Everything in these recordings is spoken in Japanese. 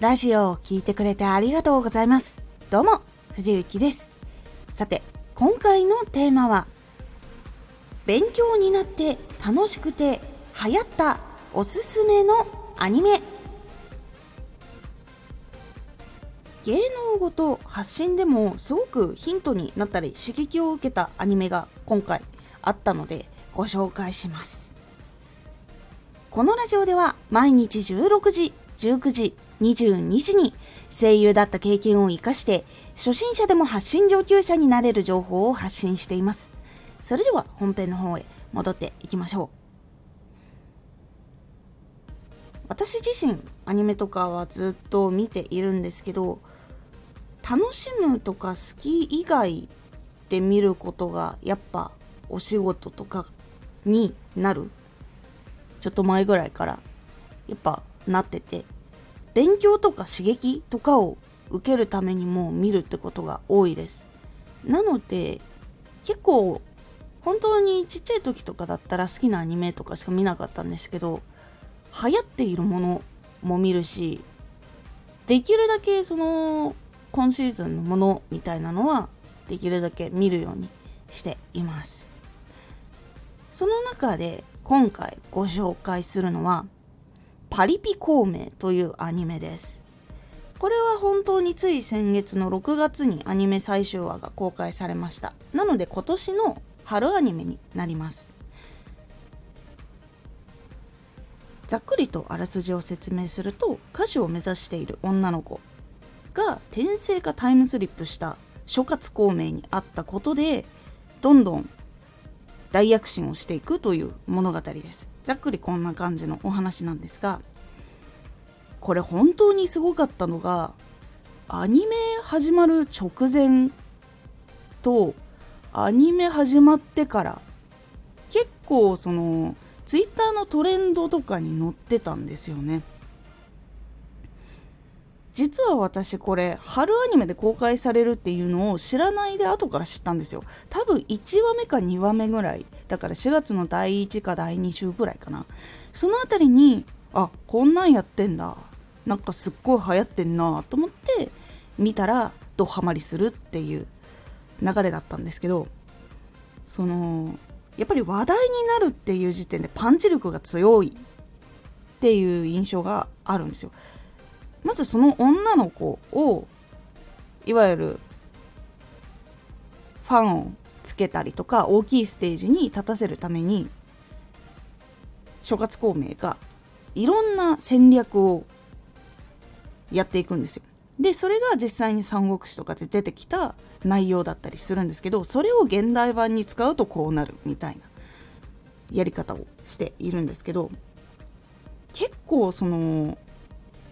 ラジオを聴いてくれてありがとうございます。どうも、藤幸です。さて、今回のテーマは、勉強になって楽しくて流行ったおすすめのアニメ。芸能ごと発信でもすごくヒントになったり刺激を受けたアニメが今回あったのでご紹介します。このラジオでは毎日16時、19時、22時に声優だった経験を活かして初心者でも発信上級者になれる情報を発信しています。それでは本編の方へ戻っていきましょう。私自身アニメとかはずっと見ているんですけど楽しむとか好き以外で見ることがやっぱお仕事とかになるちょっと前ぐらいからやっぱなってて勉強とか刺激とかを受けるためにも見るってことが多いです。なので結構本当にちっちゃい時とかだったら好きなアニメとかしか見なかったんですけど流行っているものも見るしできるだけその今シーズンのものみたいなのはできるだけ見るようにしています。その中で今回ご紹介するのはパリピ孔明というアニメです。これは本当につい先月の6月にアニメ最終話が公開されました。なので今年の春アニメになります。ざっくりとあらすじを説明すると歌手を目指している女の子が転生かタイムスリップした諸葛孔明にあったことでどんどん大躍進をしていくという物語ですざっくりこんな感じのお話なんですがこれ本当にすごかったのがアニメ始まる直前とアニメ始まってから結構そのツイッターのトレンドとかに載ってたんですよね。実は私これ春アニメで公開されるっていうのを知らないで後から知ったんですよ。多分1話目か2話目ぐらい。だから4月の第1か第2週ぐらいかな。その辺りにあこんなんやってんだ。なんかすっごい流行ってんなと思って見たらドハマりするっていう流れだったんですけどそのやっぱり話題になるっていう時点でパンチ力が強いっていう印象があるんですよ。まずその女の子をいわゆるファンをつけたりとか大きいステージに立たせるために諸葛孔明がいろんな戦略をやっていくんですよ。でそれが実際に三国志とかで出てきた内容だったりするんですけどそれを現代版に使うとこうなるみたいなやり方をしているんですけど結構その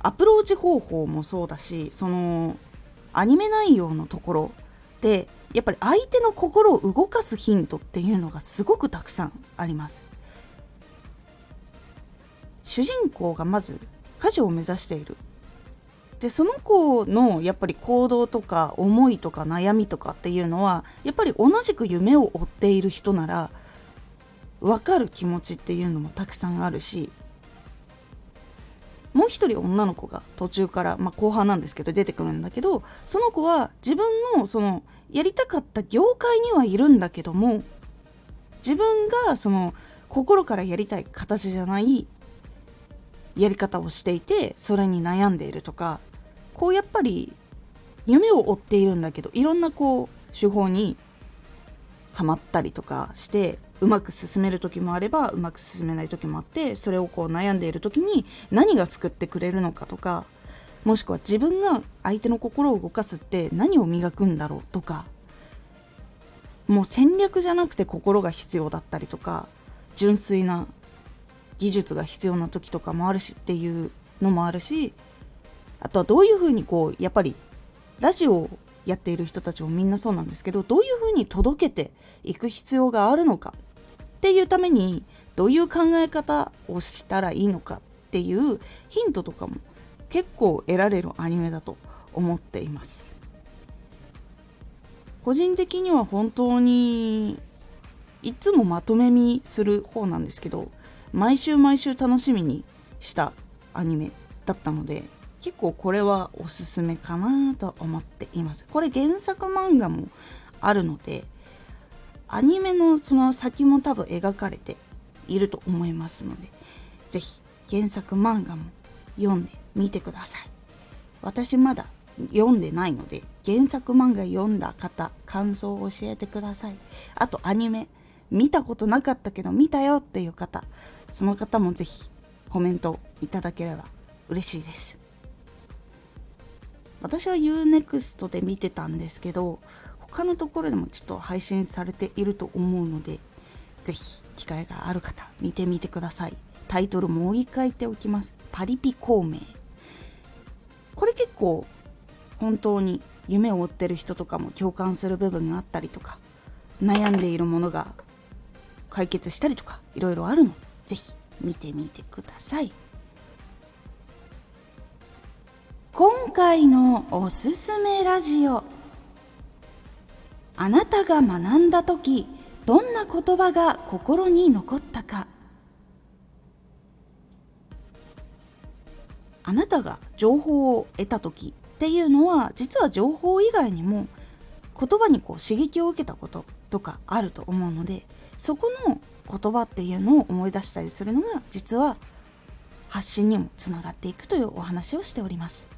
アプローチ方法もそうだしそのアニメ内容のところでやっぱり相手の心を動かすヒントっていうのがすごくたくさんあります。主人公がまず歌手を目指している。でその子のやっぱり行動とか思いとか悩みとかっていうのはやっぱり同じく夢を追っている人なら分かる気持ちっていうのもたくさんあるしもう一人女の子が途中から、まあ、後半なんですけど出てくるんだけどその子は自分のそのやりたかった業界にはいるんだけども自分がその心からやりたい形じゃないやり方をしていてそれに悩んでいるとかこうやっぱり夢を追っているんだけどいろんなこう手法にはまったりとかしてうまく進める時もあればうまく進めない時もあってそれをこう悩んでいる時に何が救ってくれるのかとかもしくは自分が相手の心を動かすって何を磨くんだろうとかもう戦略じゃなくて心が必要だったりとか純粋な技術が必要な時とかもあるしっていうのもあるしあとはどういうふうにこうやっぱりラジオやっている人たちもみんなそうなんですけどどういうふうに届けていく必要があるのか。っていうためにどういう考え方をしたらいいのかっていうヒントとかも結構得られるアニメだと思っています。個人的には本当にいつもまとめ見する方なんですけど毎週毎週楽しみにしたアニメだったので結構これはおすすめかなと思っています。これ原作漫画もあるのでアニメのその先も多分描かれていると思いますので是非原作漫画も読んでみてください。私まだ読んでないので原作漫画読んだ方感想を教えてください。あとアニメ見たことなかったけど見たよっていう方その方も是非コメントいただければ嬉しいです。私は UNEXT で見てたんですけど他のところでもちょっと配信されていると思うので是非機会がある方見てみてください。タイトルもう一回言っておきます。パリピ孔明。これ結構本当に夢を追ってる人とかも共感する部分があったりとか悩んでいるものが解決したりとかいろいろあるので是非見てみてください。今回のおすすめラジオ。あなたが学んだ時どんな言葉が心に残ったか。あなたが情報を得た時っていうのは実は情報以外にも言葉にこう刺激を受けたこととかあると思うのでそこの言葉っていうのを思い出したりするのが実は発信にもつながっていくというお話をしております。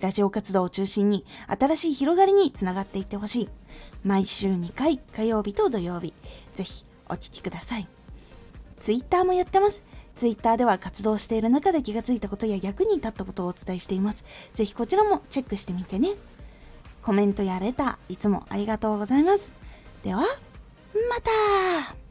ラジオ活動を中心に新しい広がりにつながっていってほしい。毎週2回火曜日と土曜日。ぜひお聴きください。ツイッターもやってます。ツイッターでは活動している中で気がついたことや役に立ったことをお伝えしています。ぜひこちらもチェックしてみてね。コメントやレター、いつもありがとうございます。では、また